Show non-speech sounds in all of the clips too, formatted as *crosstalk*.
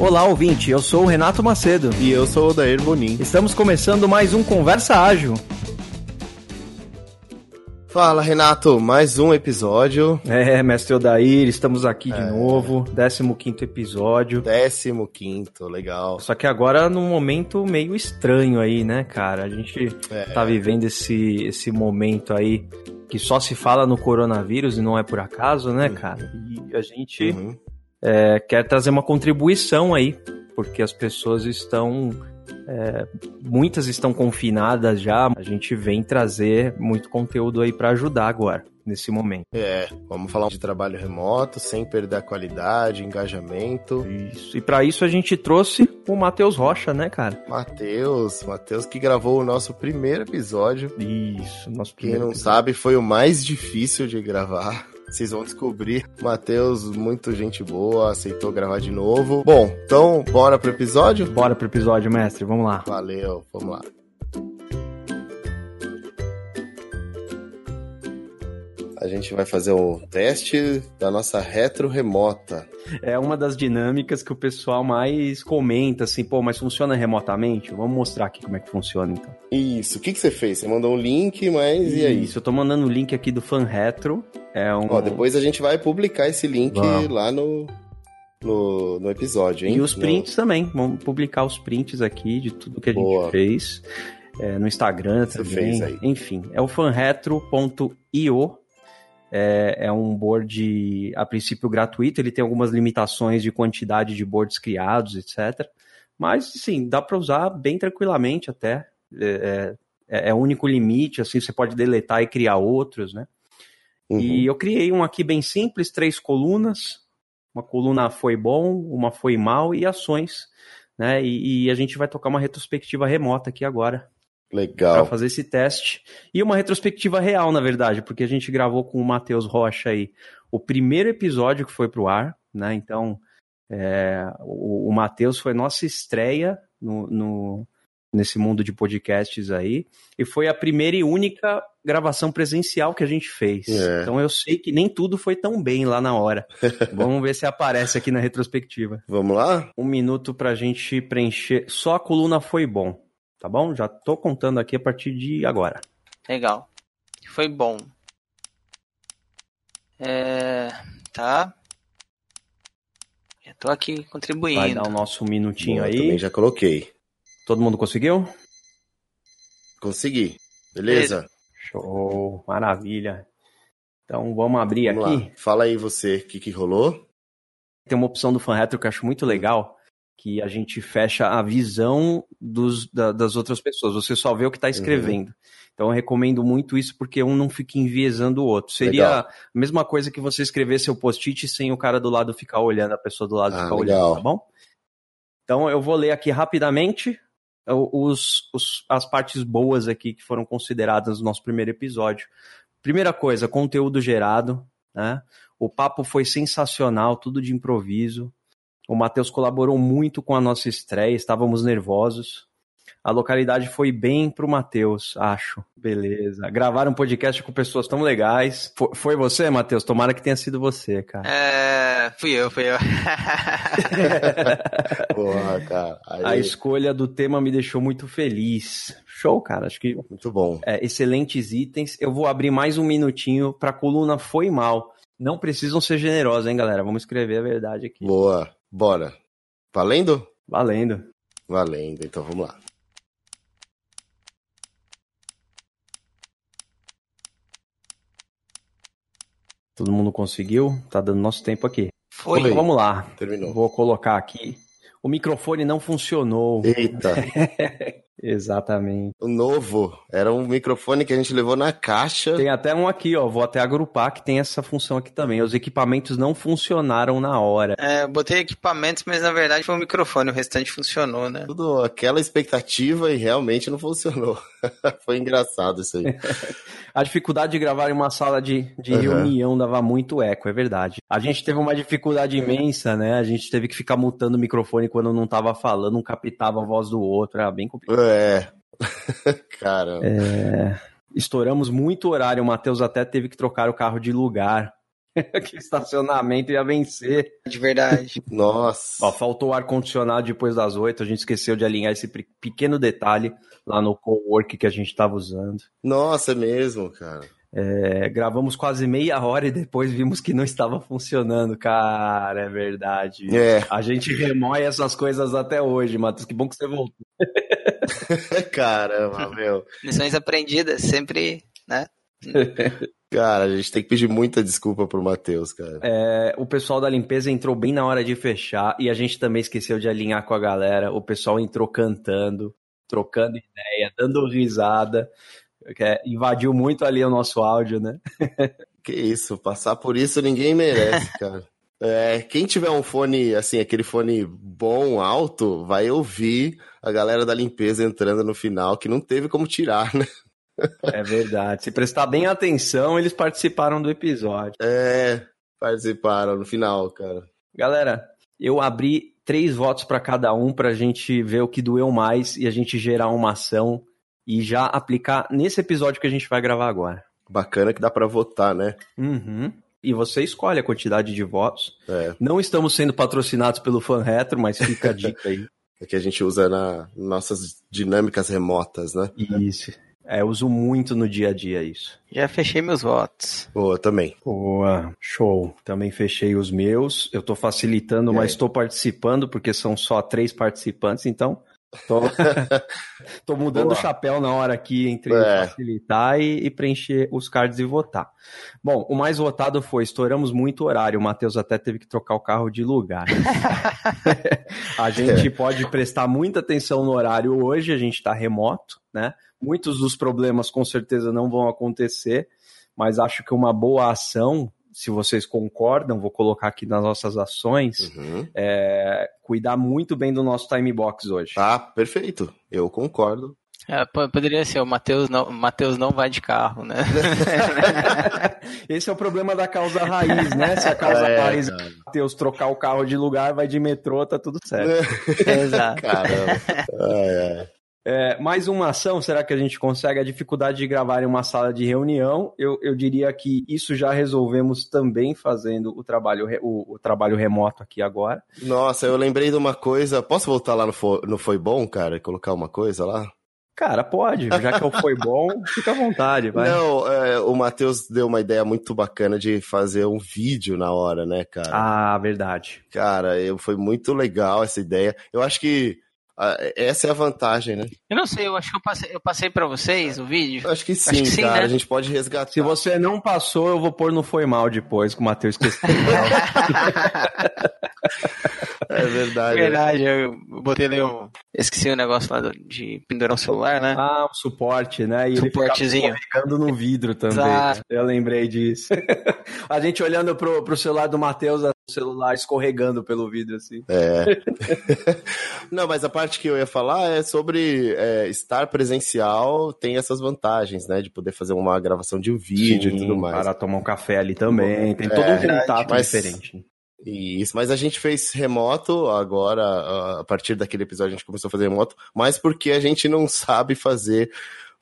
Olá, ouvinte. Eu sou o Renato Macedo. E eu sou o Dair Bonin. Estamos começando mais um Conversa Ágil. Fala, Renato. Mais um episódio. É, mestre Odair, estamos aqui de é... novo. 15 episódio. 15, legal. Só que agora num momento meio estranho aí, né, cara? A gente é... tá vivendo esse, esse momento aí que só se fala no coronavírus e não é por acaso, né, uhum. cara? E a gente uhum. É, quer trazer uma contribuição aí, porque as pessoas estão. É, muitas estão confinadas já. A gente vem trazer muito conteúdo aí para ajudar agora nesse momento. É, vamos falar de trabalho remoto, sem perder a qualidade, engajamento. Isso. E para isso a gente trouxe o Matheus Rocha, né, cara? Matheus, Matheus que gravou o nosso primeiro episódio. Isso, nosso primeiro. Quem não episódio. sabe, foi o mais difícil de gravar. Vocês vão descobrir. *laughs* Matheus, muito gente boa, aceitou gravar de novo. Bom, então, bora pro episódio? Bora pro episódio, mestre. Vamos lá. Valeu, vamos lá. A gente vai fazer um teste da nossa retro remota. É uma das dinâmicas que o pessoal mais comenta, assim, pô, mas funciona remotamente? Vamos mostrar aqui como é que funciona, então. Isso, o que, que você fez? Você mandou um link, mas Isso, e aí? Isso, eu tô mandando o link aqui do Fan Retro. É um... Ó, depois a gente vai publicar esse link Vamos. lá no, no, no episódio, hein? E os prints no... também. Vamos publicar os prints aqui de tudo que a Boa. gente fez. É, no Instagram Você também. Enfim, é o fanretro.io é, é, um board, a princípio, gratuito. Ele tem algumas limitações de quantidade de boards criados, etc. Mas, sim, dá para usar bem tranquilamente até. É, é, é, o único limite, assim, você pode deletar e criar outros, né? Uhum. E eu criei um aqui bem simples, três colunas. Uma coluna foi bom, uma foi mal e ações. Né? E, e a gente vai tocar uma retrospectiva remota aqui agora. Legal. Para fazer esse teste. E uma retrospectiva real, na verdade, porque a gente gravou com o Matheus Rocha aí o primeiro episódio que foi pro ar, né? Então, é, o, o Matheus foi nossa estreia no, no, nesse mundo de podcasts aí. E foi a primeira e única gravação presencial que a gente fez. É. Então eu sei que nem tudo foi tão bem lá na hora. *laughs* Vamos ver se aparece aqui na retrospectiva. Vamos lá? Um minuto pra gente preencher. Só a coluna foi bom tá bom? Já tô contando aqui a partir de agora. Legal. Foi bom. É, tá. Já tô aqui contribuindo. Vai dar o nosso minutinho aí. Também já coloquei. Todo mundo conseguiu? Consegui. Beleza? Show, maravilha. Então vamos abrir vamos aqui. Lá. Fala aí você, o que, que rolou? Tem uma opção do Fan Retro que eu acho muito legal, que a gente fecha a visão dos, da, das outras pessoas. Você só vê o que está escrevendo. Uhum. Então eu recomendo muito isso porque um não fica enviesando o outro. Seria legal. a mesma coisa que você escrever seu post-it sem o cara do lado ficar olhando, a pessoa do lado ah, ficar legal. olhando, tá bom? Então eu vou ler aqui rapidamente os, os, as partes boas aqui que foram consideradas no nosso primeiro episódio. Primeira coisa, conteúdo gerado, né? O papo foi sensacional, tudo de improviso. O Matheus colaborou muito com a nossa estreia, estávamos nervosos. A localidade foi bem pro Matheus, acho. Beleza. Gravaram um podcast com pessoas tão legais. Foi, foi você, Matheus? Tomara que tenha sido você, cara. É, fui eu, fui eu. *laughs* *laughs* Porra, cara. Aí... A escolha do tema me deixou muito feliz. Show, cara. Acho que. Muito bom. É, excelentes itens. Eu vou abrir mais um minutinho pra coluna Foi Mal. Não precisam ser generosos, hein, galera? Vamos escrever a verdade aqui. Boa. Bora. Valendo? Valendo. Valendo, então vamos lá. Todo mundo conseguiu? Tá dando nosso tempo aqui. Foi. Então, vamos lá. Terminou. Vou colocar aqui. O microfone não funcionou. Eita. *laughs* Exatamente. O novo. Era um microfone que a gente levou na caixa. Tem até um aqui, ó. Vou até agrupar que tem essa função aqui também. Os equipamentos não funcionaram na hora. É, eu botei equipamentos, mas na verdade foi o microfone. O restante funcionou, né? Tudo aquela expectativa e realmente não funcionou. *laughs* foi engraçado isso aí. *laughs* a dificuldade de gravar em uma sala de, de uhum. reunião dava muito eco, é verdade. A gente teve uma dificuldade imensa, né? A gente teve que ficar mutando o microfone quando não tava falando, não captava a voz do outro. Era bem complicado. É. *laughs* Caramba. É... Estouramos muito horário. O Matheus até teve que trocar o carro de lugar. *laughs* que o estacionamento ia vencer. De verdade. *laughs* Nossa. Ó, faltou o ar-condicionado depois das oito, a gente esqueceu de alinhar esse pequeno detalhe lá no co-work que a gente estava usando. Nossa, é mesmo, cara. É, gravamos quase meia hora e depois vimos que não estava funcionando. Cara, é verdade. É. A gente remoe essas coisas até hoje, Matheus. Que bom que você voltou. *laughs* Caramba, meu. Lições aprendidas, sempre, né? *laughs* Cara, a gente tem que pedir muita desculpa pro Matheus, cara. É, o pessoal da limpeza entrou bem na hora de fechar e a gente também esqueceu de alinhar com a galera. O pessoal entrou cantando, trocando ideia, dando risada. Que invadiu muito ali o nosso áudio, né? *laughs* que isso, passar por isso ninguém merece, cara. *laughs* É, quem tiver um fone, assim, aquele fone bom, alto, vai ouvir a galera da limpeza entrando no final, que não teve como tirar, né? *laughs* É verdade. Se prestar bem atenção, eles participaram do episódio. É, participaram no final, cara. Galera, eu abri três votos para cada um pra gente ver o que doeu mais e a gente gerar uma ação e já aplicar nesse episódio que a gente vai gravar agora. Bacana que dá para votar, né? Uhum. E você escolhe a quantidade de votos. É. Não estamos sendo patrocinados pelo Fan Retro, mas fica a dica aí. *laughs* É que a gente usa na nossas dinâmicas remotas, né? Isso. É, eu uso muito no dia a dia isso. Já fechei meus votos. Boa, também. Boa, show. Também fechei os meus. Eu tô facilitando, mas estou participando, porque são só três participantes, então. Tô, *laughs* tô mudando o chapéu na hora aqui entre É. facilitar e, e preencher os cards e votar. Bom, o mais votado foi: estouramos muito horário. O Matheus até teve que trocar o carro de lugar. *laughs* *laughs* a gente pode prestar muita atenção no horário hoje, a gente está remoto, né? Muitos dos problemas com certeza não vão acontecer, mas acho que uma boa ação, se vocês concordam, vou colocar aqui nas nossas ações, Uhum. é cuidar muito bem do nosso time box hoje. Tá, perfeito. Eu concordo. É, po- poderia ser, o Matheus não, o Matheus não vai de carro, né? *laughs* Esse é o problema da causa raiz, né? Se a causa É, raiz é cara. Matheus trocar o carro de lugar, vai de metrô, tá tudo certo. *laughs* Exato. Caramba. *laughs* Ai, ai. É, mais uma ação, será que a gente consegue? A dificuldade de gravar em uma sala de reunião, eu, eu diria que isso já resolvemos também fazendo o trabalho, o, o trabalho remoto aqui agora. Nossa, eu lembrei de uma coisa. Posso voltar lá no Foi, no foi Bom, cara, e colocar uma coisa lá? Cara, pode, já que eu foi bom, *laughs* fica à vontade, vai. Não, é, o Matheus deu uma ideia muito bacana de fazer um vídeo na hora, né, cara? Ah, verdade. Cara, eu, foi muito legal essa ideia. Eu acho que essa é a vantagem, né? Eu não sei, eu acho que eu passei, eu passei pra vocês o vídeo. Eu acho que sim, que sim, cara. né? A gente pode resgatar. Se você não passou, eu vou pôr no Foi Mal depois, que o Matheus. *laughs* *laughs* É verdade. Verdade, eu botei ali o. Esqueci o negócio lá de pendurar um celular, né? ah, o suporte, né? E ele Suportezinho. escorregando no vidro também. Exato. Eu lembrei disso. *laughs* a gente olhando pro, pro celular do Matheus, o celular escorregando pelo vidro, assim. É. *laughs* Não, mas a parte que eu ia falar é sobre é, estar presencial tem essas vantagens, né? De poder fazer uma gravação de um vídeo e Sim, tudo mais. Para tomar um café ali também. Tem todo É, um contato mas- diferente. Isso, mas a gente fez remoto agora, a- partir daquele episódio a gente começou a fazer remoto, mas porque a gente não sabe fazer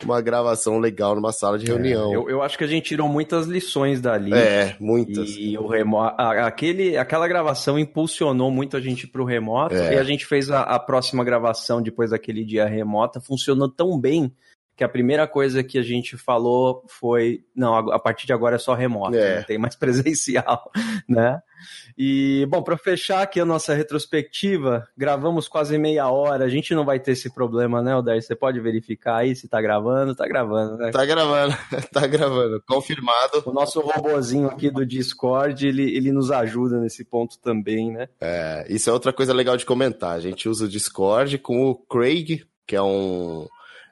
uma gravação legal numa sala de reunião. Eu, eu acho que a gente tirou muitas lições dali. É, muitas. E o remo... aquele, aquela gravação impulsionou muito a gente pro remoto. É. E a gente fez a, a próxima gravação depois daquele dia remota. Funcionou tão bem que a primeira coisa que a gente falou foi: não, a partir de agora é só remoto, É. não tem mais *laughs* presencial, né? E, bom, para fechar aqui a nossa retrospectiva, gravamos quase meia hora. A gente não vai ter esse problema, né, Odair? Você pode verificar aí se tá gravando? Tá gravando, né? Tá gravando, *laughs* tá gravando, confirmado. O nosso robozinho aqui do Discord, ele, ele nos ajuda nesse ponto também, né? É, isso é outra coisa legal de comentar. A gente usa o Discord com o Craig, que é um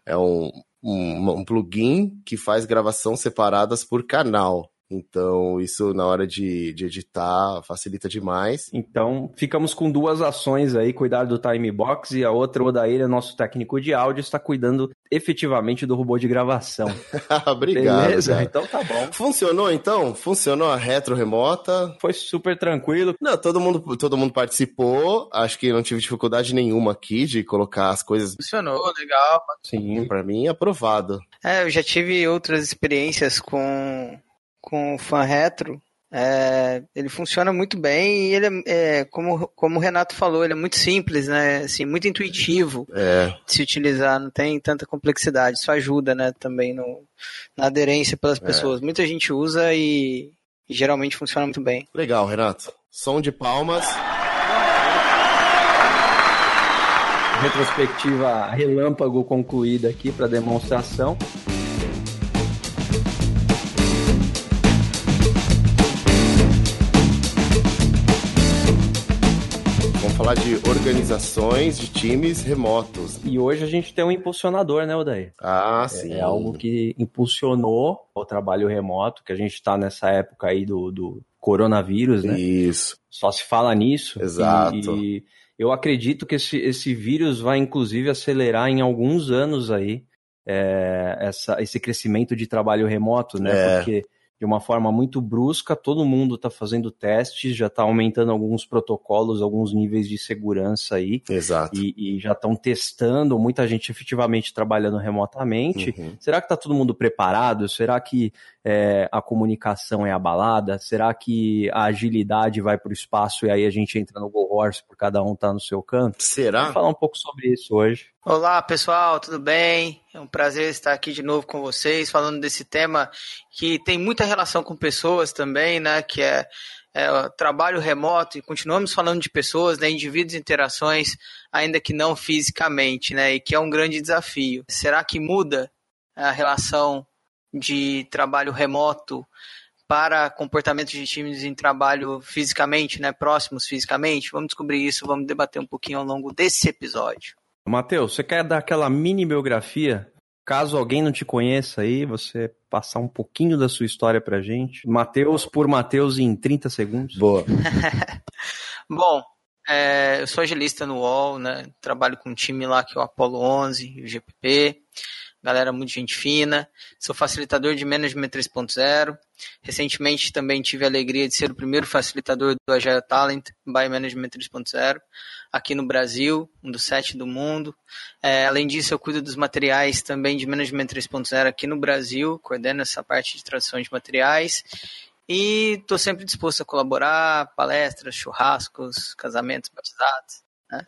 é um, um, um plugin que faz gravação separadas por canal. Então, isso na hora de, de editar facilita demais. Então, ficamos com duas ações aí, cuidar do time box e a outra, o Odair, é nosso técnico de áudio, está cuidando efetivamente do robô de gravação. *laughs* Obrigado. Beleza? cara. Então tá bom. Funcionou então? Funcionou a retro remota? Foi super tranquilo. Não, todo mundo, todo mundo participou. Acho que não tive dificuldade nenhuma aqui de colocar as coisas. Funcionou, legal. Sim. Pra mim, aprovado. É, eu já tive outras experiências com, com o fan retro. É, ele funciona muito bem e ele é, é, como, como o Renato falou, ele é muito simples, né? Assim, muito intuitivo É. de se utilizar, não tem tanta complexidade. Isso ajuda, né, também no, na aderência pelas pessoas. Muita gente usa e, e geralmente funciona muito bem. Legal, Renato. Som de palmas. Retrospectiva relâmpago concluída aqui para demonstração. Falar de organizações de times remotos. E hoje a gente tem um impulsionador, né, Odair? Ah, sim. É algo que impulsionou o trabalho remoto, que a gente está nessa época aí do, do coronavírus, né? Isso. Só se fala nisso. Exato. E, e eu acredito que esse, esse vírus vai, inclusive, acelerar em alguns anos aí é, essa, esse crescimento de trabalho remoto, né? É. Porque de uma forma muito brusca, todo mundo está fazendo testes, já está aumentando alguns protocolos, alguns níveis de segurança aí. Exato. E, e já estão testando, muita gente efetivamente trabalhando remotamente. Uhum. Será que está todo mundo preparado? Será que é, a comunicação é abalada? Será que a agilidade vai para o espaço e aí a gente entra no Go Horse por cada um tá no seu canto? Será? Vamos falar um pouco sobre isso hoje. Olá, pessoal, tudo bem? É um prazer estar aqui de novo com vocês, falando desse tema que tem muita relação com pessoas também, né? Que é, é trabalho remoto, e continuamos falando de pessoas, né? Indivíduos e interações, ainda que não fisicamente, né? E que é um grande desafio. Será que muda a relação de trabalho remoto para comportamento de times em trabalho fisicamente, né? Próximos fisicamente? Vamos descobrir isso, vamos debater um pouquinho ao longo desse episódio. Matheus, você quer dar aquela mini biografia? Caso alguém não te conheça aí, você passar um pouquinho da sua história pra gente. Matheus por Matheus em 30 segundos. Boa. *laughs* Bom, é, eu sou agilista no UOL, né? Trabalho com um time lá que é o Apollo 11, o GPP. Galera muito gente fina. Sou facilitador de Management 3.0. Recentemente também tive a alegria de ser o primeiro facilitador do Agile Talent by Management 3.0 aqui no Brasil, um dos sete do mundo. É, além disso, eu cuido dos materiais também de Management 3.0 aqui no Brasil, coordeno essa parte de tradução de materiais. E estou sempre disposto a colaborar, palestras, churrascos, casamentos, batizados. Né?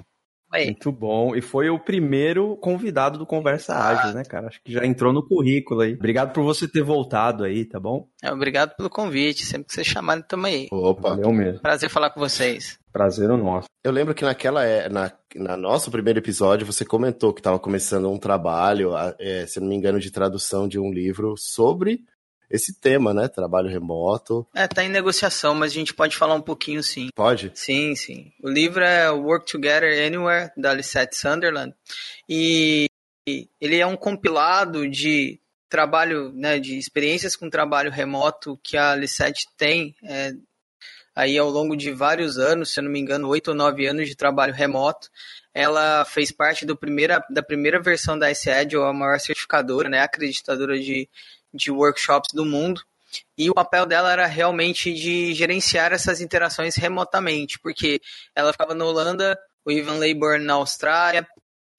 Aí. Muito bom. E foi o primeiro convidado do Conversa. Ágil, né, cara? Acho que já entrou no currículo aí. Obrigado por você ter voltado aí, tá bom? É, obrigado pelo convite. Sempre que vocês chamarem, tamo aí. Opa. Valeu mesmo. Prazer falar com vocês. Prazer o nosso. Eu lembro que naquela é, na, na nosso primeiro episódio você comentou que estava começando um trabalho, é, se não me engano, de tradução de um livro sobre esse tema, né? Trabalho remoto. É, tá em negociação, mas a gente pode falar um pouquinho sim. Pode? Sim, sim. O livro é Work Together Anywhere, da Lisette Sunderland. E ele é um compilado de trabalho, né, de experiências com trabalho remoto que a Lisette tem é, aí ao longo de vários anos, se eu não me engano, oito ou nove anos de trabalho remoto. Ela fez parte do primeira, da primeira versão da ICED, ou a maior certificadora, né, acreditadora de, de workshops do mundo. E o papel dela era realmente de gerenciar essas interações remotamente, porque ela ficava na Holanda, o Ivan Leiborn na Austrália,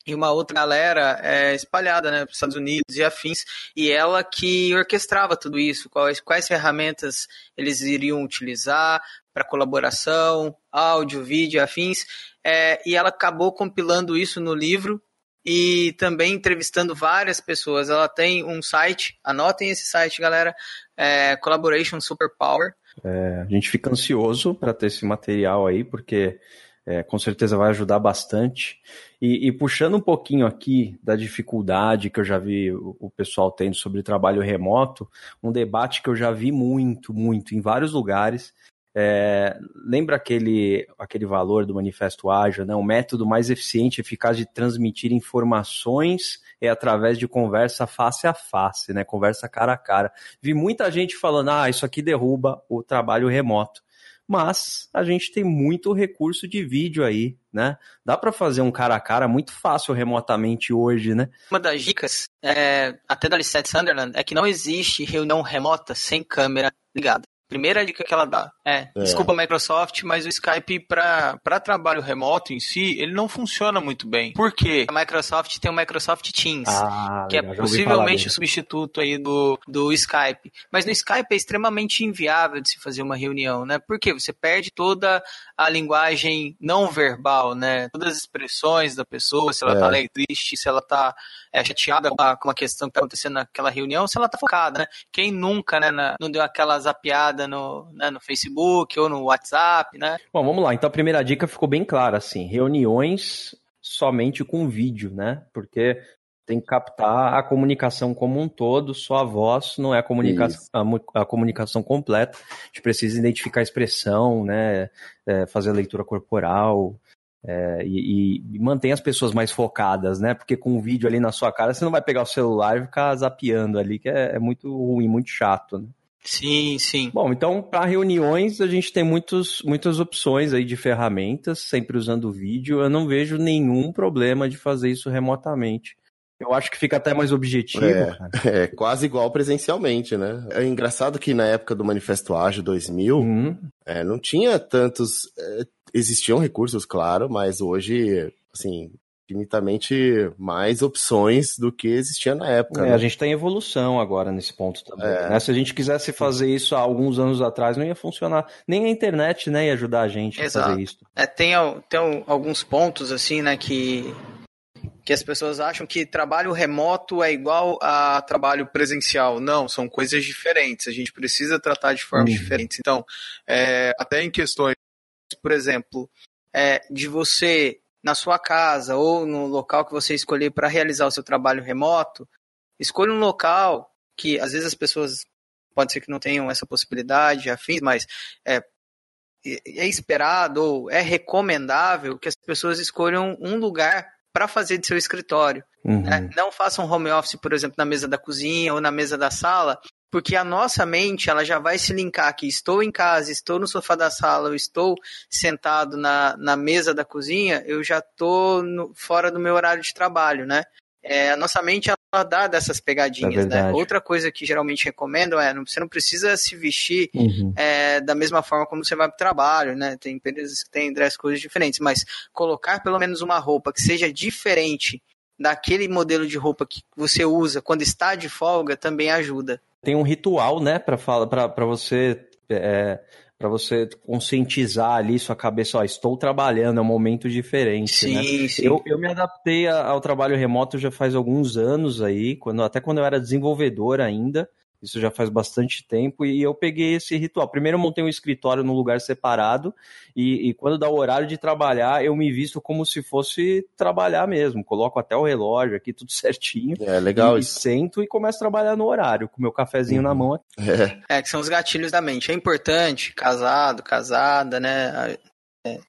e uma outra galera é, espalhada né, para os Estados Unidos e afins, e ela que orquestrava tudo isso, quais, quais ferramentas eles iriam utilizar para colaboração, áudio, vídeo, afins, é, e ela acabou compilando isso no livro e também entrevistando várias pessoas. Ela tem um site, anotem esse site, galera, é Collaboration Superpower. É, a gente fica ansioso para ter esse material aí, porque é, com certeza vai ajudar bastante. E, e, puxando um pouquinho aqui da dificuldade que eu já vi o, o, pessoal tendo sobre trabalho remoto, um debate que eu já vi muito, muito em vários lugares. É, lembra aquele, aquele valor do Manifesto Ágil, né? O método mais eficiente e eficaz de transmitir informações é através de conversa face a face, né? Conversa cara a cara. Vi muita gente falando, ah, isso aqui derruba o trabalho remoto mas a gente tem muito recurso de vídeo aí, né? Dá para fazer um cara a cara muito fácil remotamente hoje, né? Uma das dicas, é, até da Lisette Sunderland, é que não existe reunião remota sem câmera ligada. Primeira dica que ela dá. É, é. desculpa Microsoft, mas o Skype para trabalho remoto em si, ele não funciona muito bem. Por quê? A Microsoft tem o Microsoft Teams, ah, que é legal, é possivelmente o substituto aí do, do Skype. Mas no Skype é extremamente inviável de se fazer uma reunião, né? Porque você perde toda a linguagem não verbal, né? Todas as expressões da pessoa, se ela tá é. tá alegre, triste, se ela tá é, chateada com uma questão que tá acontecendo naquela reunião, se ela tá focada, né? Quem nunca, né, na, não deu aquela zapiada no, né, no Facebook ou no WhatsApp, né? Bom, vamos lá. Então a primeira dica ficou bem clara, assim, reuniões somente com vídeo, né? Porque tem que captar a comunicação como um todo, só a voz não é a comunicação, a, a, comunicação completa. A gente precisa identificar a expressão, né? É, fazer a leitura corporal. É, e, e manter as pessoas mais focadas, né? Porque com o vídeo ali na sua cara, você não vai pegar o celular e ficar zapeando ali, que é, é muito ruim, muito chato, né? Sim, sim. Bom, então para reuniões a gente tem muitos, muitas opções aí de ferramentas, sempre usando vídeo. Eu não vejo nenhum problema de fazer isso remotamente. Eu acho que fica até mais objetivo. É, *laughs* é, quase igual presencialmente, né? É engraçado que na época do Manifesto Ágil 2000, uhum. é, não tinha tantos. É, existiam recursos, claro, mas hoje, assim, infinitamente mais opções do que existia na época. É, né? A gente tem evolução agora nesse ponto também. É. Né? Se a gente quisesse fazer isso há alguns anos atrás, não ia funcionar. Nem a internet né, ia ajudar a gente Exato. a fazer isso. É, tem, tem alguns pontos assim, né, que que as pessoas acham que trabalho remoto é igual a trabalho presencial. Não, são coisas diferentes. A gente precisa tratar de formas uhum. diferentes. Então, é, até em questões, por exemplo, é, de você na sua casa ou no local que você escolher para realizar o seu trabalho remoto, escolha um local que às vezes as pessoas pode ser que não tenham essa possibilidade, afins, mas é, é esperado ou é recomendável que as pessoas escolham um lugar para fazer de seu escritório. Uhum. Né? Não façam home office, por exemplo, na mesa da cozinha ou na mesa da sala, porque a nossa mente ela já vai se linkar que estou em casa, estou no sofá da sala, eu estou sentado na, na mesa da cozinha, eu já estou fora do meu horário de trabalho, né? É, a nossa mente ela dá dessas pegadinhas, é né? Outra coisa que geralmente recomendo é você não precisa se vestir uhum. é, da mesma forma como você vai para o trabalho, né? Tem empresas que têm dress coisas diferentes, mas colocar pelo menos uma roupa que seja diferente daquele modelo de roupa que você usa quando está de folga também ajuda tem um ritual, né, para você é, para você conscientizar ali sua cabeça, ó, estou trabalhando, é um momento diferente, sim, né? Sim. Eu, eu me adaptei ao trabalho remoto já faz alguns anos aí, quando, até quando eu era desenvolvedor ainda, isso já faz bastante tempo e eu peguei esse ritual. Primeiro eu montei um escritório num lugar separado e, e, quando dá o horário de trabalhar, eu me visto como se fosse trabalhar mesmo. Coloco até o relógio aqui, tudo *laughs* certinho. É legal e, isso. sento e começo a trabalhar no horário, com meu cafezinho uhum. na mão. *laughs* É. é, que são os gatilhos da mente. É importante, casado, casada, né? É,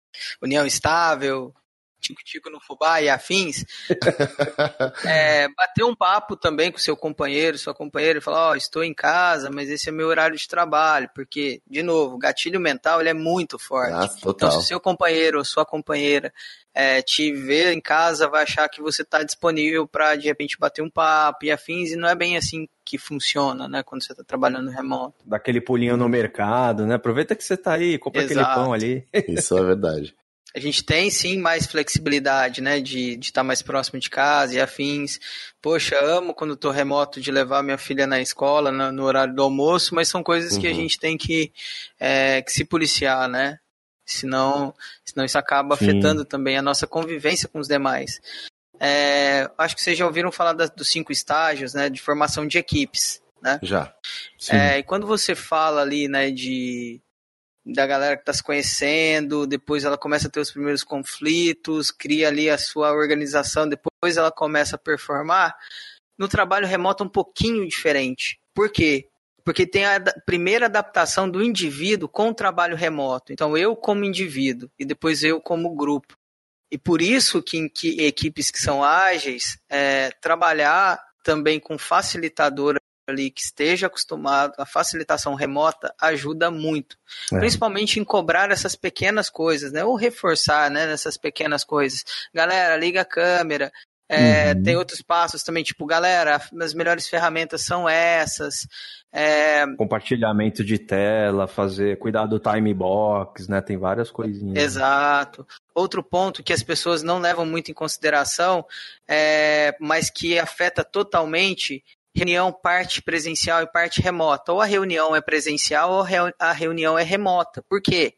união estável, tico-tico no fubá e afins, *laughs* é, bater um papo também com seu companheiro, sua companheira, e falar, ó, oh, estou em casa, mas esse é meu horário de trabalho, porque, de novo, o gatilho mental ele é muito forte. Ah, então, se seu companheiro ou sua companheira é, te ver em casa, vai achar que você está disponível para, de repente, bater um papo e afins, e não é bem assim que funciona, né, quando você está trabalhando remoto. Daquele pulinho no mercado, né? Aproveita que você está aí, compra Exato. aquele pão ali. Isso é verdade a gente tem sim mais flexibilidade, né, de estar tá mais próximo de casa e afins. Poxa, amo quando estou remoto de levar minha filha na escola no, no horário do almoço, mas são coisas uhum. que a uhum. gente tem que, é, que se policiar, né? Senão, senão isso acaba sim. afetando também a nossa convivência com os demais. É, acho que vocês já ouviram falar das, dos cinco estágios, né, de formação de equipes, né? Já. É, e quando você fala ali, né, de da galera que está se conhecendo, depois ela começa a ter os primeiros conflitos, cria ali a sua organização, depois ela começa a performar. No trabalho remoto é um pouquinho diferente. Por quê? Porque tem a primeira adaptação do indivíduo com o trabalho remoto. Então, eu como indivíduo e depois eu como grupo. E por isso que que equipes que são ágeis, é, trabalhar também com facilitador ali que esteja acostumado, a facilitação remota ajuda muito. É. Principalmente em cobrar essas pequenas coisas, né? Ou reforçar, né, nessas pequenas coisas. Galera, liga a câmera, É, uhum. Tem outros passos também, tipo, galera, as melhores ferramentas são essas. É... Compartilhamento de tela, fazer, cuidar do time box, né? Tem várias coisinhas. Exato. Outro ponto que as pessoas não levam muito em consideração, é, mas que afeta totalmente reunião parte presencial e parte remota. Ou a reunião é presencial ou a reunião é remota. Por quê?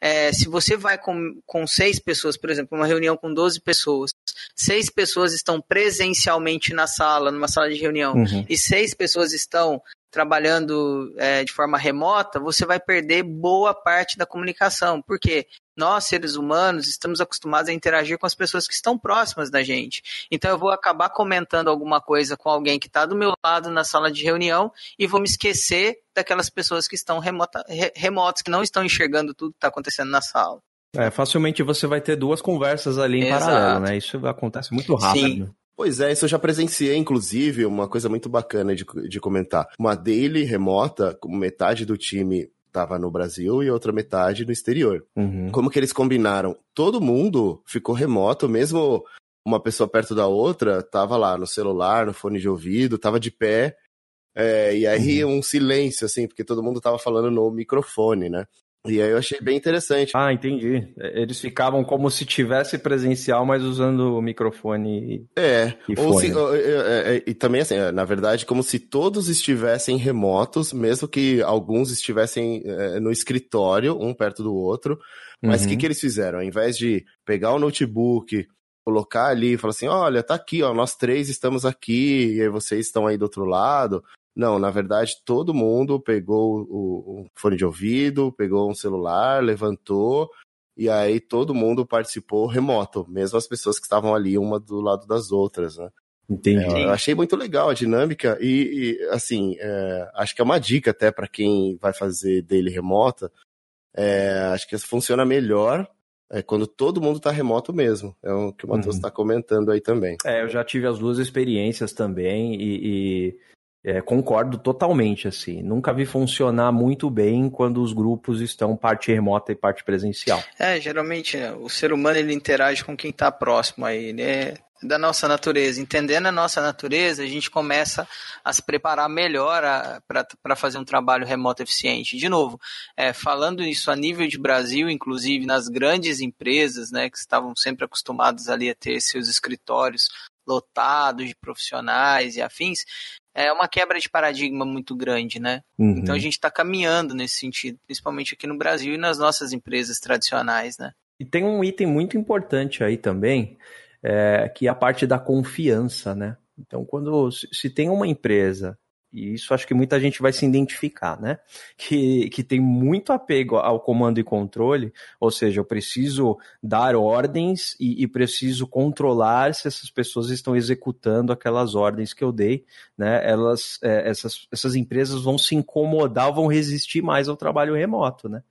É, se você vai com, com seis pessoas, por exemplo, uma reunião com 12 pessoas, seis pessoas estão presencialmente na sala, numa sala de reunião, uhum. e seis pessoas estão trabalhando é, de forma remota, você vai perder boa parte da comunicação. Por quê? nós, seres humanos, estamos acostumados a interagir com as pessoas que estão próximas da gente. Então eu vou acabar comentando alguma coisa com alguém que está do meu lado na sala de reunião e vou me esquecer daquelas pessoas que estão remota, remotas, que não estão enxergando tudo que está acontecendo na sala. É, facilmente você vai ter duas conversas ali em Exato. paralelo, né? Isso acontece muito rápido. Sim. Pois é, isso eu já presenciei, inclusive, uma coisa muito bacana de, de comentar. Uma daily remota, com metade do time tava no Brasil e outra metade no exterior. Uhum. Como que eles combinaram? Todo mundo ficou remoto, mesmo uma pessoa perto da outra, tava lá no celular, no fone de ouvido, tava de pé. É, e aí uhum. um silêncio, assim, porque todo mundo tava falando no microfone, né? E aí eu achei bem interessante. Ah, entendi. Eles ficavam como se tivesse presencial, mas usando o microfone e, é, e ou. Se, é, é, e também assim, é, na verdade, como se todos estivessem remotos, mesmo que alguns estivessem é, no escritório, um perto do outro. Mas o uhum. que, que eles fizeram? Ao invés de pegar o notebook, colocar ali e falar assim, olha, tá aqui, ó, nós três estamos aqui, e aí vocês estão aí do outro lado. Não, na verdade, todo mundo pegou o, o fone de ouvido, pegou um celular, levantou, e aí todo mundo participou remoto, mesmo as pessoas que estavam ali uma do lado das outras, né? Entendi. É, eu achei muito legal a dinâmica e, e assim, é, acho que é uma dica até para quem vai fazer dele remota. É, acho que funciona melhor é quando todo mundo está remoto mesmo. É o que o Matheus está uhum. comentando aí também. É, eu já tive as duas experiências também e, e é, concordo totalmente, assim. Nunca vi funcionar muito bem quando os grupos estão parte remota e parte presencial. É, geralmente né, o ser humano ele interage com quem está próximo a ele. É da nossa natureza. Entendendo a nossa natureza, a gente começa a se preparar melhor para fazer um trabalho remoto eficiente. De novo, é, falando isso a nível de Brasil, inclusive nas grandes empresas, né, que estavam sempre acostumados ali a ter seus escritórios lotados de profissionais e afins, é uma quebra de paradigma muito grande, né? Uhum. Então a gente está caminhando nesse sentido, principalmente aqui no Brasil e nas nossas empresas tradicionais, né? E tem um item muito importante aí também, é, que é a parte da confiança, né? Então, quando se tem uma empresa e isso acho que muita gente vai se identificar, né? *laughs* Que, que tem muito apego ao comando e controle, ou seja, eu preciso dar ordens e, e, preciso controlar se essas pessoas estão executando aquelas ordens que eu dei, né? Elas, é, essas, essas empresas vão se incomodar, vão resistir mais ao trabalho remoto, né?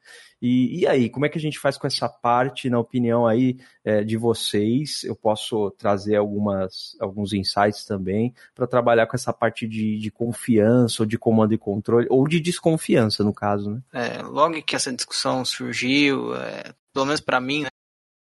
E, e aí, como é que a gente faz com essa parte, na opinião aí é, de vocês? Eu posso trazer algumas, alguns insights também para trabalhar com essa parte de, de confiança, ou de comando e controle, ou de desconfiança, no caso, né? É, logo que essa discussão surgiu, é, pelo menos para mim, né,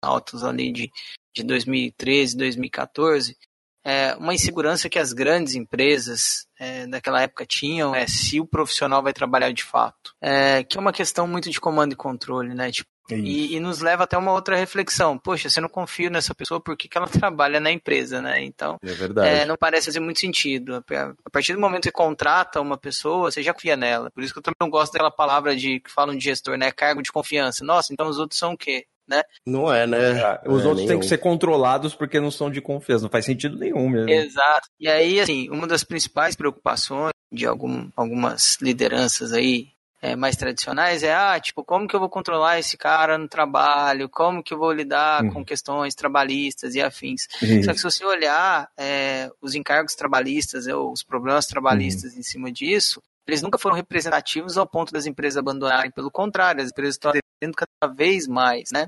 altos ali de, de 2013, 2014, é, uma insegurança que as grandes empresas é, daquela época tinham é se o profissional vai trabalhar de fato. É, que é uma questão muito de comando e controle, né? Tipo, e, e, nos leva até uma outra reflexão. Poxa, você não confia nessa pessoa, por que, que ela *laughs* trabalha na empresa, né? Então, é é, não parece fazer muito sentido. A partir do momento que contrata uma pessoa, você já confia nela. Por isso que eu também não gosto daquela palavra de que falam de gestor, né? Cargo de confiança. Nossa, então os outros são o quê? Né? Não é, né? É, os é, outros têm que ser controlados porque não são de confiança, não faz sentido nenhum mesmo. Exato. E aí, assim, uma das principais preocupações de algum, algumas lideranças aí é, mais tradicionais é, ah, tipo, como que eu vou controlar esse cara no trabalho? Como que eu vou lidar uhum. com questões trabalhistas e afins? Uhum. Só que se você olhar é, os encargos trabalhistas, ou os problemas trabalhistas uhum. em cima disso, eles nunca foram representativos ao ponto das empresas abandonarem. Pelo contrário, as empresas estão aderindo cada vez mais, né?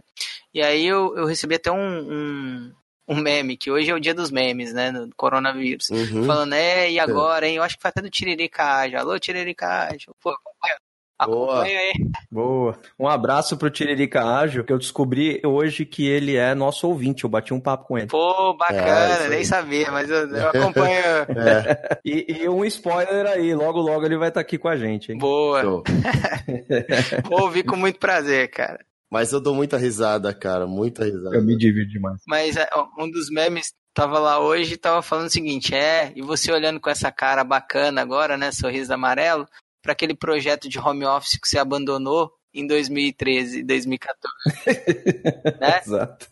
E aí eu, eu recebi até um, um, um, meme, que hoje é o dia dos memes, né? Do coronavírus. Uhum. Falando, é, e agora, hein? Eu acho que foi até do Tiririca. Alô, Tiririca. Pô, acompanha. Acompanha aí. Boa. Boa. Um abraço pro Tiririca Ágil, que eu descobri hoje que ele é nosso ouvinte. Eu bati um papo com ele. Pô, bacana, é, nem sabia, mas eu, eu *laughs* acompanho. É. E, e, um spoiler aí, logo logo ele vai estar tá aqui com a gente. Hein? Boa. *laughs* Vou ouvir com muito prazer, cara. Mas eu dou muita risada, cara, muita risada. Eu me divido demais. Mas é, um dos memes tava lá hoje e tava falando o seguinte, é, e você olhando com essa cara bacana agora, né, sorriso amarelo, para aquele projeto de home office que você abandonou em 2013, 2014. *laughs* né? Exato.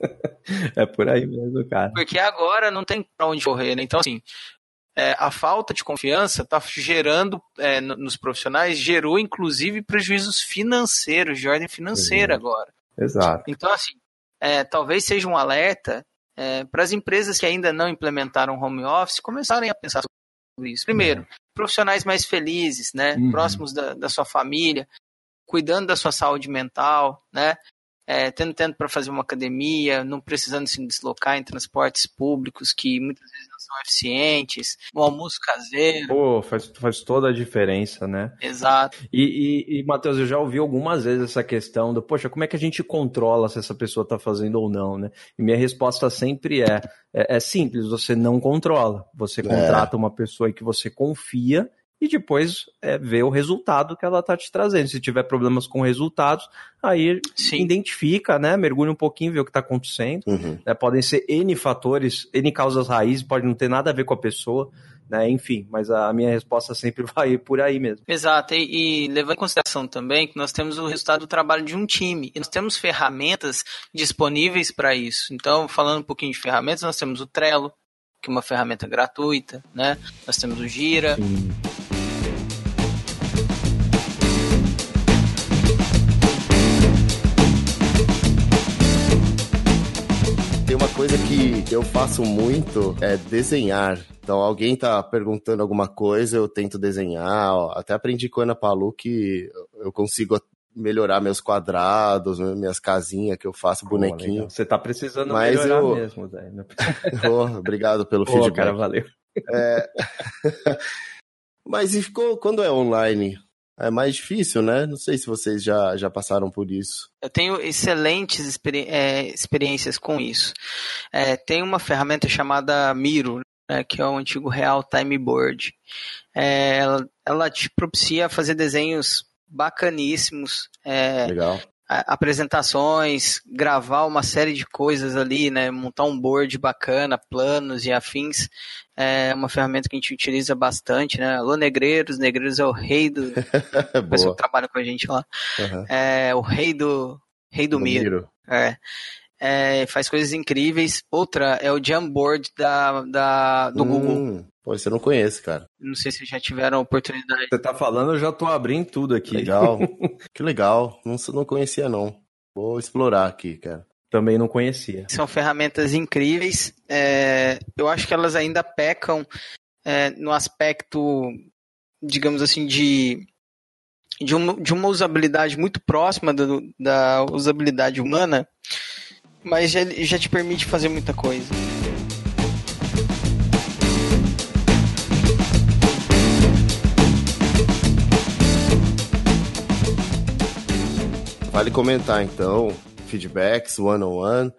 É por aí mesmo, cara. Porque agora não tem pra onde correr, né? Então, assim, é, a falta de confiança está gerando é, nos profissionais, gerou inclusive prejuízos financeiros, de ordem financeira uhum. agora. Exato. Então, assim, é, talvez seja um alerta é, para as empresas que ainda não implementaram home office começarem a pensar sobre isso. Primeiro, uhum. Profissionais mais felizes, né, uhum. próximos da, da sua família, cuidando da sua saúde mental, né, é, tendo tempo para fazer uma academia, não precisando se deslocar em transportes públicos que muitas vezes são eficientes, um almoço caseiro. Pô, faz, faz toda a diferença, né? Exato. E, e, e Matheus, eu já ouvi algumas vezes essa questão do, poxa, como é que a gente controla se essa pessoa está fazendo ou não, né? E minha resposta sempre é, é, é simples, você não controla. Você é. contrata uma pessoa que você confia e depois é, ver o resultado que ela está te trazendo. Se tiver problemas com resultados, aí Sim. identifica, né? Mergulha um pouquinho, vê o que está acontecendo. Uhum. Né, podem ser N fatores, N causas raízes, pode não ter nada a ver com a pessoa, né? Enfim, mas a minha resposta sempre *laughs* vai por aí mesmo. Exato, e, e levando em consideração também que nós temos o resultado do trabalho de um time, e nós temos ferramentas disponíveis para isso. Então, falando um pouquinho de ferramentas, nós temos o Trello, que é uma ferramenta gratuita, né? Nós temos o Gira. Sim. Tem uma coisa que eu faço muito é desenhar. Então, alguém tá perguntando alguma coisa, eu tento desenhar. Até aprendi com a Ana Palu que eu consigo melhorar meus quadrados, minhas casinhas que eu faço bonequinho. Você tá precisando Mas melhorar eu... mesmo, Zé. oh, *laughs* obrigado pelo Pô, feedback. cara, valeu. É... *laughs* Mas e ficou quando é online? É mais difícil, né? Não sei se vocês já, já passaram por isso. Eu tenho excelentes experi é, experiências com isso. É, tem uma ferramenta chamada Miro, né, que é o antigo Real Time Board. É, ela, ela te propicia fazer desenhos bacaníssimos. É, Legal. apresentações, gravar uma série de coisas ali, né? Montar um board bacana, planos e afins. É uma ferramenta que a gente utiliza bastante, né? Alô, Negreiros. Negreiros é o rei do... *laughs* o pessoal que trabalha com a gente lá. Uhum. É o rei do... Rei do, do Miro. Miro. É é, faz coisas incríveis. Outra é o Jamboard da, da, do hum, Google. Pô, você não conhece, cara. Não sei se já tiveram a oportunidade. Você tá falando, eu já tô abrindo tudo aqui. Legal. *laughs* que legal. Não, não conhecia, não. Vou explorar aqui, cara. Também não conhecia. São ferramentas incríveis. É, eu acho que elas ainda pecam é, no aspecto, digamos assim, de de uma, de uma usabilidade muito próxima do, da usabilidade humana, mas já, já te permite fazer muita coisa. Vale comentar então, feedbacks, one-on-one,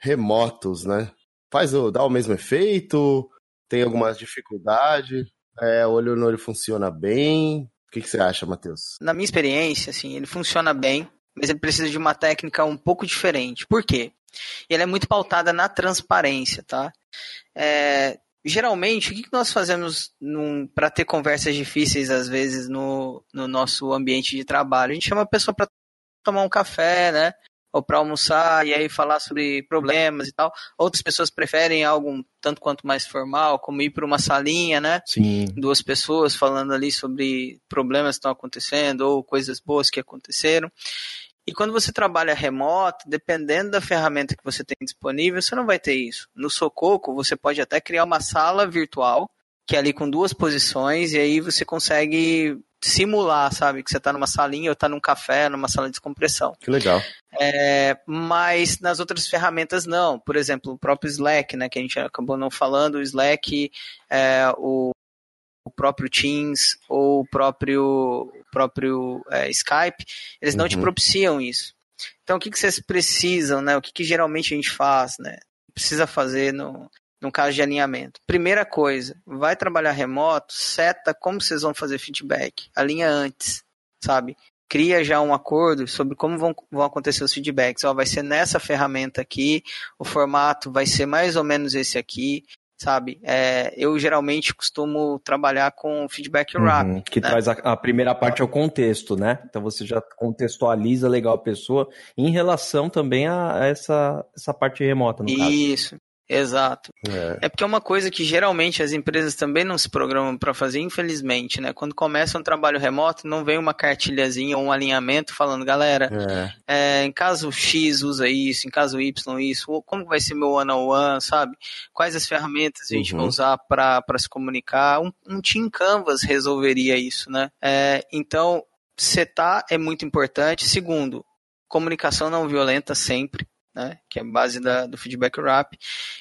remotos, né? Faz o, dá o mesmo efeito, tem algumas dificuldades, é, olho no olho funciona bem. O que, que você acha, Matheus? Na minha experiência, assim, ele funciona bem, mas ele precisa de uma técnica um pouco diferente. Por quê? E ela é muito pautada na transparência, tá? É, geralmente, o que nós fazemos para ter conversas difíceis, às vezes, no, no nosso ambiente de trabalho? A gente chama a pessoa para tomar um café, né? Ou para almoçar e aí falar sobre problemas e tal. Outras pessoas preferem algo tanto quanto mais formal, como ir para uma salinha, né? Sim. Duas pessoas falando ali sobre problemas que estão acontecendo ou coisas boas que aconteceram. E quando você trabalha remoto, dependendo da ferramenta que você tem disponível, você não vai ter isso. No Sococo, você pode até criar uma sala virtual, que é ali com duas posições, e aí você consegue simular, sabe? Que você está numa salinha ou está num café, numa sala de descompressão. Que legal. É, mas nas outras ferramentas não. Por exemplo, o próprio Slack, né? Que a gente acabou não falando, o Slack, é, o o próprio Teams ou o próprio, próprio é, Skype, eles não uhum. te propiciam isso. Então, o que, que vocês precisam, né? O que, que geralmente a gente faz, né? Precisa fazer no, no caso de alinhamento. Primeira coisa, vai trabalhar remoto, seta como vocês vão fazer feedback. Alinha antes, sabe? Cria já um acordo sobre como vão, vão acontecer os feedbacks. Ó, vai ser nessa ferramenta aqui, o formato vai ser mais ou menos esse aqui, sabe? É, eu geralmente costumo trabalhar com feedback uhum, wrap. Que né? traz a, a, primeira parte ao contexto, né? Então você já contextualiza legal a pessoa em relação também a, essa, essa parte remota, no Isso. Caso. Exato. É. é. porque é uma coisa que geralmente as empresas também não se programam para fazer, infelizmente, né? Quando começa um trabalho remoto, não vem uma cartilhazinha ou um alinhamento falando, galera, é. É, em caso X usa isso, em caso Y isso, como vai ser meu one-on-one, sabe? Quais as ferramentas a gente uhum. vai usar para se comunicar? Um, um Team Canvas resolveria isso, né? É, então, setar é muito importante. Segundo, comunicação não violenta sempre né, que é a base da, do feedback wrap,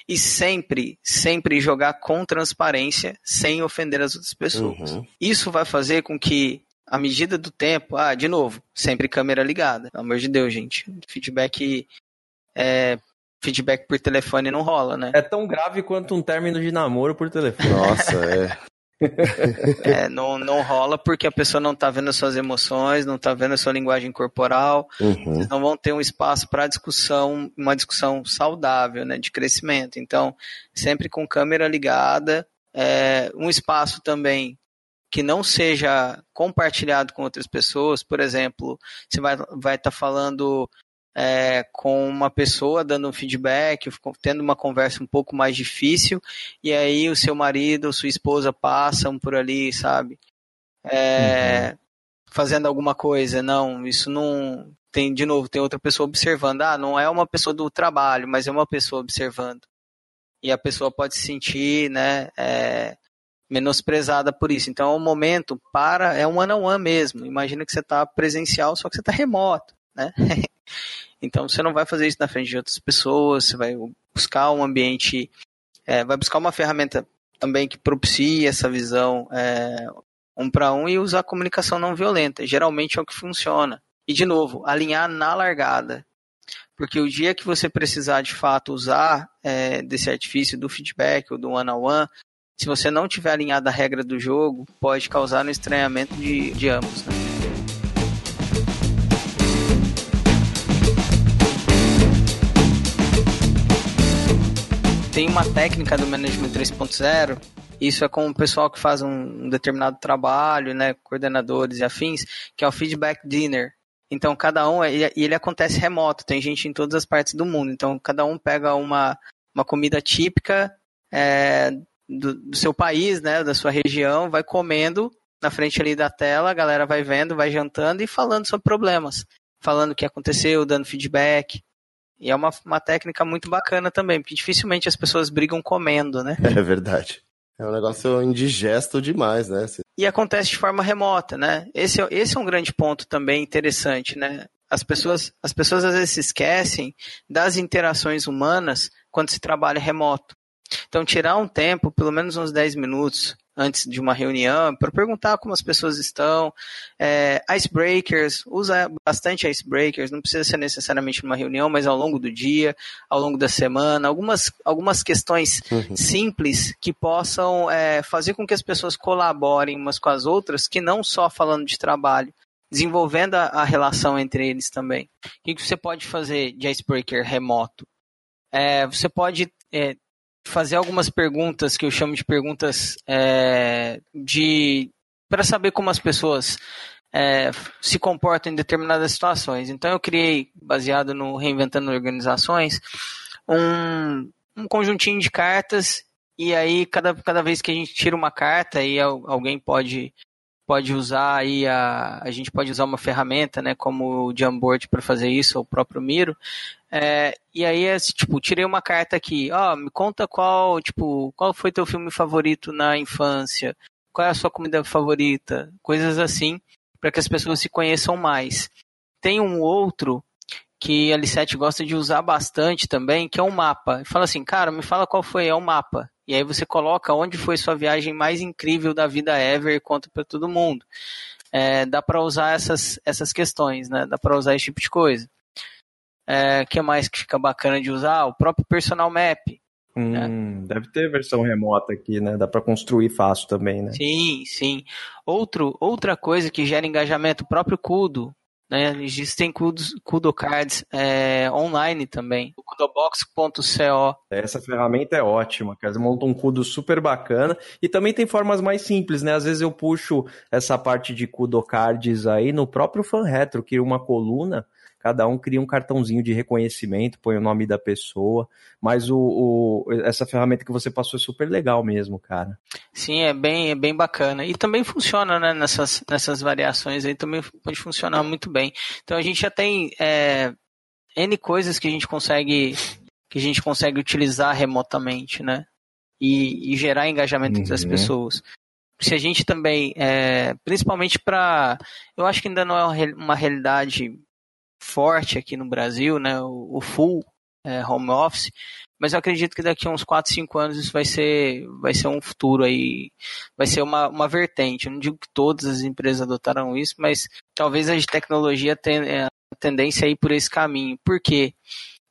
e sempre, sempre jogar com transparência, sem ofender as outras pessoas. Uhum. Isso vai fazer com que, à medida do tempo, ah, de novo, sempre câmera ligada, pelo amor de Deus, gente, feedback é, feedback por telefone não rola, né? É tão grave quanto um término de namoro por telefone. Nossa, é. *laughs* é, não, não rola porque a pessoa não está vendo as suas emoções, não está vendo a sua linguagem corporal, uhum. não vão ter um espaço para discussão, uma discussão saudável, né, de crescimento. Então, sempre com câmera ligada, é, um espaço também que não seja compartilhado com outras pessoas, por exemplo, você vai estar vai tá falando é, com uma pessoa dando um feedback, tendo uma conversa um pouco mais difícil, e aí o seu marido ou sua esposa passam por ali, sabe? É, uhum. Fazendo alguma coisa. Não, isso não. Tem, de novo, tem outra pessoa observando. Ah, não é uma pessoa do trabalho, mas é uma pessoa observando. E a pessoa pode se sentir, né? É, menosprezada por isso. Então, o momento para é um one on one mesmo. Imagina que você está presencial, só que você está remoto, né? *laughs* Então você não vai fazer isso na frente de outras pessoas, você vai buscar um ambiente, é, vai buscar uma ferramenta também que propicie essa visão é, um para um e usar comunicação não violenta. Geralmente é o que funciona. E de novo, alinhar na largada. Porque o dia que você precisar de fato usar é, desse artifício do feedback ou do one-on-one, -on -one, se você não tiver alinhado a regra do jogo, pode causar um estranhamento de, de ambos. Né? Tem uma técnica do Management 3.0, isso é com o pessoal que faz um determinado trabalho, né, coordenadores e afins, que é o feedback dinner. Então cada um, e ele acontece remoto, tem gente em todas as partes do mundo, então cada um pega uma, uma comida típica é, do, do seu país, né, da sua região, vai comendo na frente ali da tela, a galera vai vendo, vai jantando e falando sobre problemas, falando o que aconteceu, dando feedback. E é uma, uma técnica muito bacana também, porque dificilmente as pessoas brigam comendo, né? *laughs* É verdade. É um negócio indigesto demais, né? E acontece de forma remota, né? Esse, é, esse é um grande ponto também interessante, né? As pessoas, as pessoas às vezes se esquecem das interações humanas quando se trabalha remoto. Então, tirar um tempo, pelo menos uns 10 minutos, antes de uma reunião, para perguntar como as pessoas estão. É, icebreakers, usa bastante icebreakers, não precisa ser necessariamente numa reunião, mas ao longo do dia, ao longo da semana, algumas, algumas questões uhum. simples que possam é, fazer com que as pessoas colaborem umas com as outras, que não só falando de trabalho, desenvolvendo a, a relação entre eles também. O que, que você pode fazer de icebreaker remoto? É, você pode é, fazer algumas perguntas que eu chamo de perguntas é, de para saber como as pessoas é, se comportam em determinadas situações. Então eu criei, baseado no Reinventando Organizações, um, um conjuntinho de cartas e aí cada, cada vez que a gente tira uma carta e alguém pode pode usar aí a, a gente pode usar uma ferramenta, né, como o Jamboard para fazer isso, ou o próprio Miro. É, e aí, tipo, tirei uma carta aqui, ó, me conta qual, tipo, qual foi teu filme favorito na infância, qual é a sua comida favorita, coisas assim, para que as pessoas se conheçam mais. Tem um outro que a L7 gosta de usar bastante também, que é um mapa. Fala assim, cara, me fala qual foi, é um mapa. E aí você coloca onde foi sua viagem mais incrível da vida ever e conta para todo mundo. É, dá para usar essas, essas questões, né? Dá para usar esse tipo de coisa. É, que mais que fica bacana de usar? O próprio personal map. Hum, né? Deve ter versão remota aqui, né? Dá para construir fácil também, né? Sim, sim. Outro, outra coisa que gera engajamento, o próprio Kudo. Né? Existem Kudo Cards é, online também, o kudobox.co. Essa ferramenta é ótima, cara. Monta um Kudo super bacana e também tem formas mais simples, né? Às vezes eu puxo essa parte de Kudo Cards aí no próprio Fan Retro, que uma coluna cada um cria um cartãozinho de reconhecimento, põe o nome da pessoa, mas o, o, essa ferramenta que você passou é super legal mesmo, cara. Sim, é bem, é bem bacana. E também funciona, né, nessas, nessas variações aí, também pode funcionar muito bem. Então a gente já tem é, N coisas que a gente consegue que a gente consegue utilizar remotamente, né? E, e gerar engajamento uhum. das pessoas se a gente também, é, principalmente para, eu acho que ainda não é uma realidade forte aqui no Brasil, né, o, o full é, home office, mas eu acredito que daqui a uns 4, 5 anos isso vai ser, vai ser um futuro aí, vai ser uma, uma vertente. Eu não digo que todas as empresas adotaram isso, mas talvez a tecnologia tenha é, a tendência a ir por esse caminho. Por quê?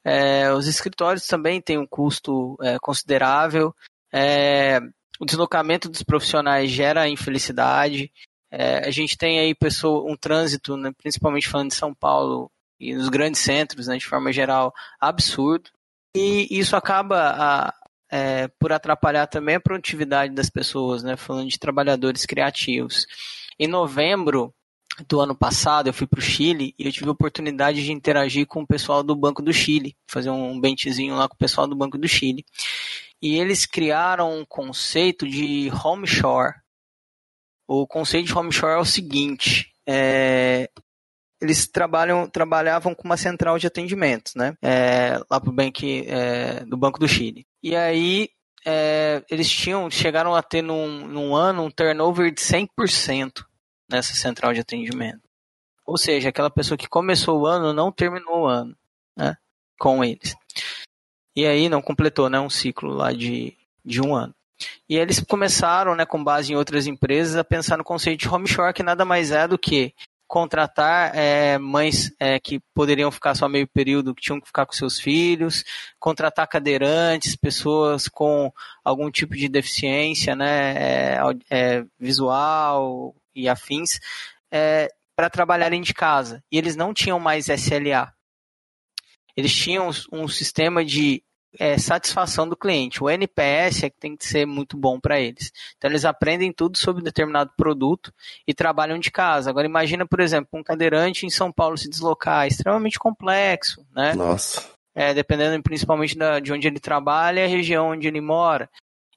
É, os escritórios também têm um custo é, considerável, é, o deslocamento dos profissionais gera infelicidade, é, a gente tem aí pessoa, um trânsito, né, principalmente falando de São Paulo, e nos grandes centros, né, de forma geral, absurdo. E isso acaba a, é, por atrapalhar também a produtividade das pessoas, né, falando de trabalhadores criativos. Em novembro do ano passado, eu fui para o Chile e eu tive a oportunidade de interagir com o pessoal do Banco do Chile, fazer um bentezinho lá com o pessoal do Banco do Chile. E eles criaram um conceito de home shore. O conceito de home shore é o seguinte: é, eles trabalham, trabalhavam com uma central de atendimento, né? É, lá pro bank, é, do Banco do Chile. E aí é, eles tinham, chegaram a ter num, num ano um turnover de 100% nessa central de atendimento. Ou seja, aquela pessoa que começou o ano não terminou o ano, né? Com eles. E aí não completou, né? Um ciclo lá de, de um ano. E eles começaram, né, com base em outras empresas, a pensar no conceito de home shore, que nada mais é do que contratar é, mães é, que poderiam ficar só meio período, que tinham que ficar com seus filhos, contratar cadeirantes, pessoas com algum tipo de deficiência né, é, é visual e afins, é, para trabalharem de casa. E eles não tinham mais SLA. Eles tinham um sistema de é, satisfação do cliente. O NPS é que tem que ser muito bom para eles. Então eles aprendem tudo sobre determinado produto e trabalham de casa. Agora imagina, por exemplo, um cadeirante em São Paulo se deslocar, é extremamente complexo, né? Nossa. É, dependendo principalmente da, de onde ele trabalha e a região onde ele mora.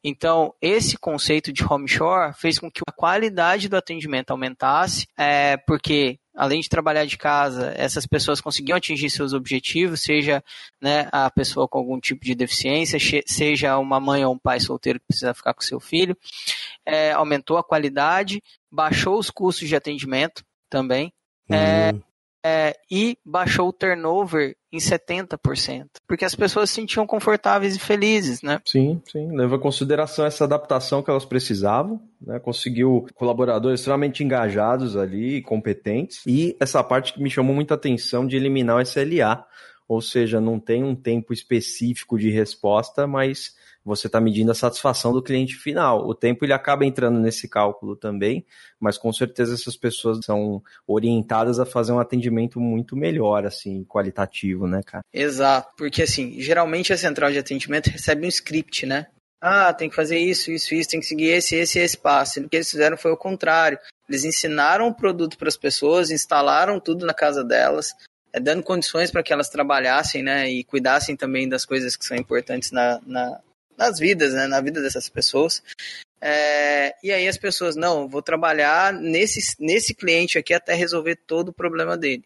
Então, esse conceito de home shore fez com que a qualidade do atendimento aumentasse, é, porque além de trabalhar de casa, essas pessoas conseguiam atingir seus objetivos, seja né, a pessoa com algum tipo de deficiência, seja uma mãe ou um pai solteiro que precisa ficar com seu filho, é, aumentou a qualidade, baixou os custos de atendimento também, é, hum. É, e baixou o turnover em 70%, porque as pessoas se sentiam confortáveis e felizes, né? Sim, sim, leva em consideração essa adaptação que elas precisavam, né? Conseguiu colaboradores extremamente engajados ali, competentes, e essa parte que me chamou muita atenção de eliminar o SLA, ou seja, não tem um tempo específico de resposta, mas você está medindo a satisfação do cliente final. O tempo ele acaba entrando nesse cálculo também, mas com certeza essas pessoas são orientadas a fazer um atendimento muito melhor, assim, qualitativo, né, cara? Exato, porque assim, geralmente a central de atendimento recebe um script, né? Ah, tem que fazer isso, isso, isso, tem que seguir esse, esse, esse passo. O que eles fizeram foi o contrário. Eles ensinaram o produto para as pessoas, instalaram tudo na casa delas, é, dando condições para que elas trabalhassem, né, e cuidassem também das coisas que são importantes na, na, nas vidas, né, na vida dessas pessoas. É, e aí as pessoas, não, vou trabalhar nesse, nesse cliente aqui até resolver todo o problema dele.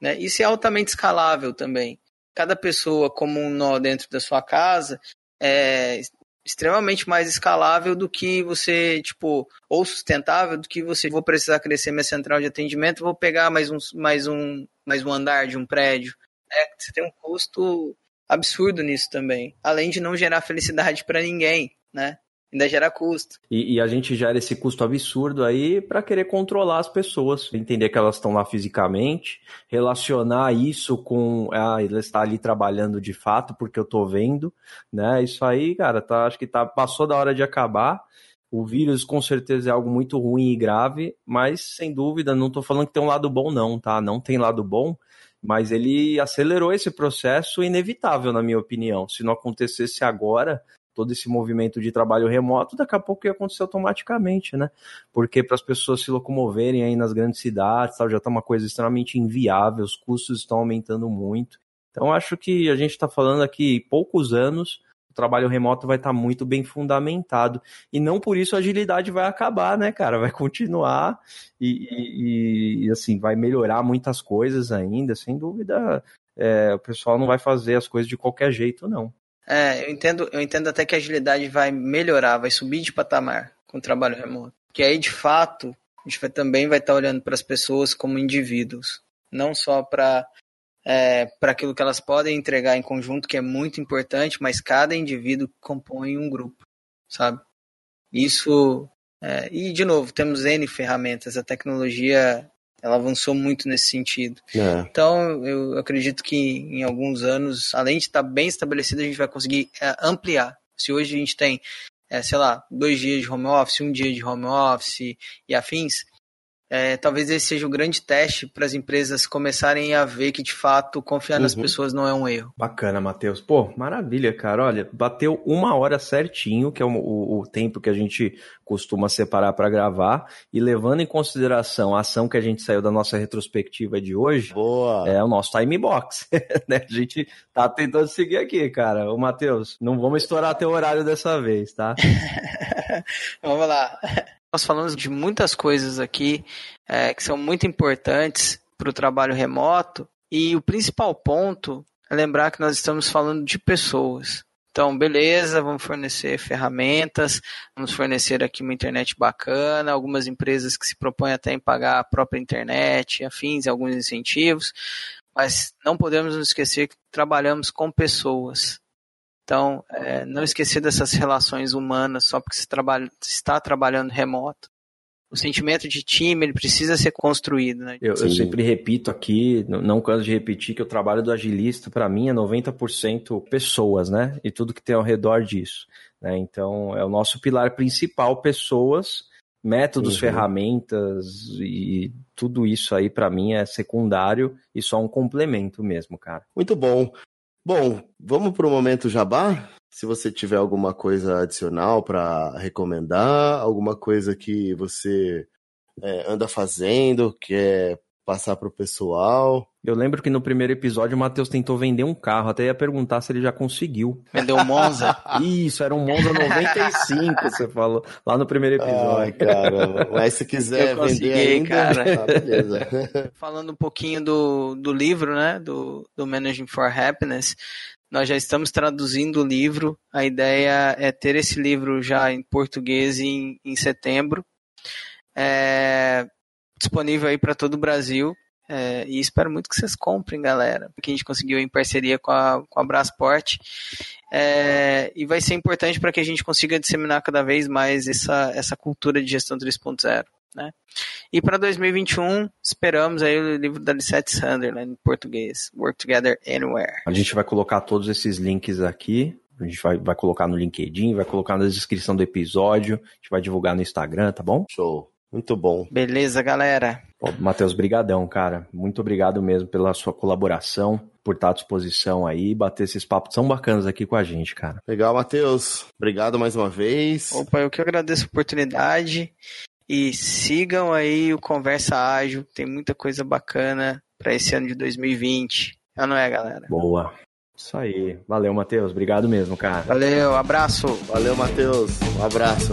Né? Isso é altamente escalável também. Cada pessoa, como um nó dentro da sua casa, é extremamente mais escalável do que você, tipo, ou sustentável do que você, vou precisar crescer minha central de atendimento, vou pegar mais um, mais um, mais um andar de um prédio. É, você tem um custo absurdo nisso também. Além de não gerar felicidade para ninguém. né? ainda gera custo. E, e, a gente gera esse custo absurdo aí para querer controlar as pessoas, entender que elas estão lá fisicamente, relacionar isso com ah, ele está ali trabalhando de fato porque eu tô vendo, né? Isso aí, cara, tá, acho que tá passou da hora de acabar. O vírus com certeza é algo muito ruim e grave, mas sem dúvida, não estou falando que tem um lado bom não, tá? Não tem lado bom, mas ele acelerou esse processo inevitável, na minha opinião. Se não acontecesse agora, todo esse movimento de trabalho remoto, daqui a pouco ia acontecer automaticamente, né? Porque para as pessoas se locomoverem aí nas grandes cidades, tal, já está uma coisa extremamente inviável, os custos estão aumentando muito. Então acho que a gente está falando aqui poucos anos, trabalho remoto vai estar tá muito bem fundamentado. E não por isso a agilidade vai acabar, né, cara? Vai continuar e, e, e assim, vai melhorar muitas coisas ainda, sem dúvida. É, o pessoal não vai fazer as coisas de qualquer jeito, não. É, eu entendo, eu entendo até que a agilidade vai melhorar, vai subir de patamar com o trabalho remoto. Que aí, de fato, a gente vai, também vai estar olhando para as pessoas como indivíduos, não só para é, para aquilo que elas podem entregar em conjunto, que é muito importante, mas cada indivíduo compõe um grupo, sabe? Isso. É, e, de novo, temos N ferramentas, a tecnologia ela avançou muito nesse sentido. É. Então, eu acredito que em alguns anos, além de estar bem estabelecido, a gente vai conseguir é, ampliar. Se hoje a gente tem, é, sei lá, dois dias de home office, um dia de home office e afins, é, talvez esse seja o grande teste para as empresas começarem a ver que de fato confiar uhum. nas pessoas não é um erro. Bacana, Matheus. Pô, maravilha, cara. Olha, bateu uma hora certinho, que é o, o, o tempo que a gente costuma separar para gravar, e levando em consideração a ação que a gente saiu da nossa retrospectiva de hoje, Boa. é o nosso time box. *laughs* né? A gente tá tentando seguir aqui, cara. Ô, Matheus, não vamos estourar teu horário dessa vez, tá? *laughs* vamos lá. Nós falamos de muitas coisas aqui é, que são muito importantes para o trabalho remoto e o principal ponto é lembrar que nós estamos falando de pessoas. Então, beleza, vamos fornecer ferramentas, vamos fornecer aqui uma internet bacana, algumas empresas que se propõem até em pagar a própria internet, afins, alguns incentivos, mas não podemos nos esquecer que trabalhamos com pessoas. Então, é, não esquecer dessas relações humanas só porque você trabalha, está trabalhando remoto. O sentimento de time ele precisa ser construído. Né? Eu, eu, sempre repito aqui, não canso de repetir, que o trabalho do agilista, para mim, é 90% pessoas, né? E tudo que tem ao redor disso. Né? Então, é o nosso pilar principal, pessoas, métodos, uhum. ferramentas e tudo isso aí, para mim, é secundário e só um complemento mesmo, cara. Muito bom. Bom, vamos para o momento jabá? Se você tiver alguma coisa adicional para recomendar, alguma coisa que você é, anda fazendo, quer passar para o pessoal. Eu lembro que no primeiro episódio o Matheus tentou vender um carro, até ia perguntar se ele já conseguiu. Vendeu um Monza? *laughs* Isso, era um Monza 95, você falou, lá no primeiro episódio. Ai, caramba. Mas se quiser Eu vender ainda, cara. Tá, beleza. *laughs* Falando um pouquinho do, do livro, né, do, do Managing for Happiness, nós já estamos traduzindo o livro. A ideia é ter esse livro já em português em, em setembro. É, disponível aí para todo o Brasil. É, e espero muito que vocês comprem, galera. Que a gente conseguiu em parceria com a, com a Brasport. É, e vai ser importante para que a gente consiga disseminar cada vez mais essa, essa cultura de gestão 3.0. Né? E para 2021, esperamos aí o livro da Lisette Sunderland em português, Work Together Anywhere. A gente vai colocar todos esses links aqui. A gente vai, vai colocar no LinkedIn, vai colocar na descrição do episódio, a gente vai divulgar no Instagram, tá bom? Show. Muito bom. Beleza, galera. Matheus, brigadão, cara. Muito obrigado mesmo pela sua colaboração, por estar à disposição aí, bater esses papos tão bacanas aqui com a gente, cara. Legal, Matheus. Obrigado mais uma vez. Opa, eu que agradeço a oportunidade. E sigam aí o Conversa Ágil, tem muita coisa bacana para esse ano de 2020. É não é, galera? Boa. Isso aí. Valeu, Matheus. Obrigado mesmo, cara. Valeu, abraço. Valeu, Matheus. Um abraço.